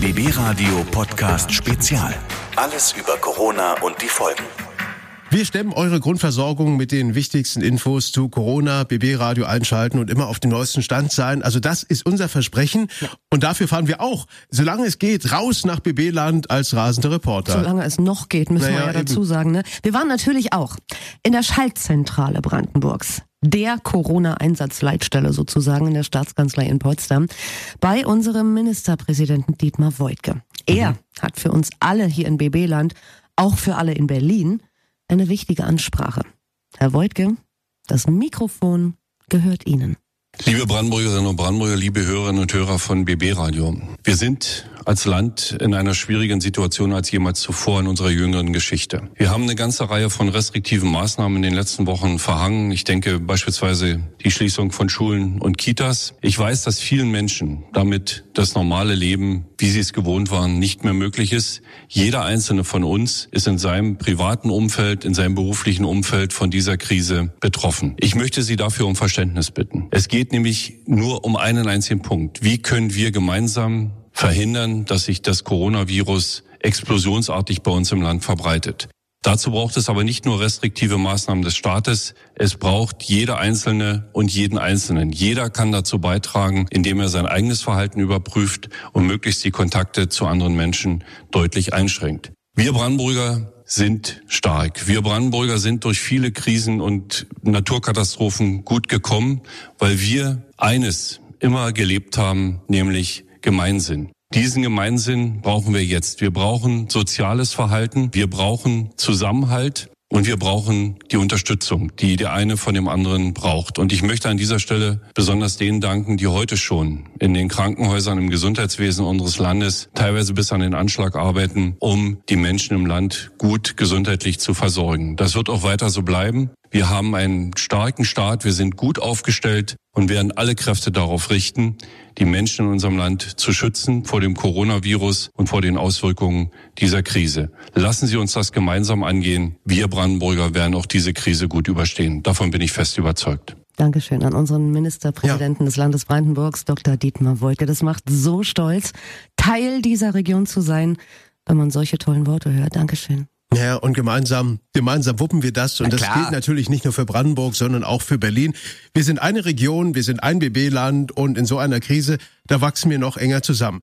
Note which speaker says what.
Speaker 1: BB Radio Podcast Spezial. Alles über Corona und die Folgen.
Speaker 2: Wir stemmen eure Grundversorgung mit den wichtigsten Infos zu Corona, BB Radio einschalten und immer auf dem neuesten Stand sein. Also das ist unser Versprechen. Und dafür fahren wir auch, solange es geht, raus nach BB Land als rasende Reporter.
Speaker 3: Solange es noch geht, müssen
Speaker 2: Naja,
Speaker 3: wir ja
Speaker 2: eben.
Speaker 3: dazu sagen. Ne? Wir waren natürlich auch in der Schaltzentrale Brandenburgs. Der Corona-Einsatzleitstelle sozusagen in der Staatskanzlei in Potsdam bei unserem Ministerpräsidenten Dietmar Woidke. Er hat für uns alle hier in BB-Land, auch für alle in Berlin, eine wichtige Ansprache. Herr Woidke, das Mikrofon gehört Ihnen.
Speaker 4: Liebe Brandenburgerinnen und Brandenburger, liebe Hörerinnen und Hörer von BB Radio. Wir sind als Land in einer schwierigen Situation als jemals zuvor in unserer jüngeren Geschichte. Wir haben eine ganze Reihe von restriktiven Maßnahmen in den letzten Wochen verhangen. Ich denke beispielsweise die Schließung von Schulen und Kitas. Ich weiß, dass vielen Menschen damit das normale Leben, wie sie es gewohnt waren, nicht mehr möglich ist. Jeder einzelne von uns ist in seinem privaten Umfeld, in seinem beruflichen Umfeld von dieser Krise betroffen. Ich möchte Sie dafür um Verständnis bitten. Es geht nämlich nur um einen einzigen Punkt. Wie können wir gemeinsam verhindern, dass sich das Coronavirus explosionsartig bei uns im Land verbreitet? Dazu braucht es aber nicht nur restriktive Maßnahmen des Staates, es braucht jeder Einzelne und jeden Einzelnen. Jeder kann dazu beitragen, indem er sein eigenes Verhalten überprüft und möglichst die Kontakte zu anderen Menschen deutlich einschränkt. Wir Brandenburger sind stark. Wir Brandenburger sind durch viele Krisen und Naturkatastrophen gut gekommen, weil wir eines immer gelebt haben, nämlich Gemeinsinn. Diesen Gemeinsinn brauchen wir jetzt. Wir brauchen soziales Verhalten, wir brauchen Zusammenhalt und wir brauchen die Unterstützung, die der eine von dem anderen braucht. Und ich möchte an dieser Stelle besonders denen danken, die heute schon in den Krankenhäusern im Gesundheitswesen unseres Landes teilweise bis an den Anschlag arbeiten, um die Menschen im Land gut gesundheitlich zu versorgen. Das wird auch weiter so bleiben. Wir haben einen starken Staat, wir sind gut aufgestellt und werden alle Kräfte darauf richten, die Menschen in unserem Land zu schützen vor dem Coronavirus und vor den Auswirkungen dieser Krise. Lassen Sie uns das gemeinsam angehen. Wir Brandenburger werden auch diese Krise gut überstehen. Davon bin ich fest überzeugt.
Speaker 3: Dankeschön an unseren Ministerpräsidenten des Landes Brandenburgs, Dr. Dietmar Woidke. Das macht so stolz, Teil dieser Region zu sein, wenn man solche tollen Worte hört. Dankeschön.
Speaker 2: Ja, und gemeinsam, gemeinsam wuppen wir das. Und das gilt natürlich nicht nur für Brandenburg, sondern auch für Berlin. Wir sind eine Region, wir sind ein BB-Land und in so einer Krise, da wachsen wir noch enger zusammen.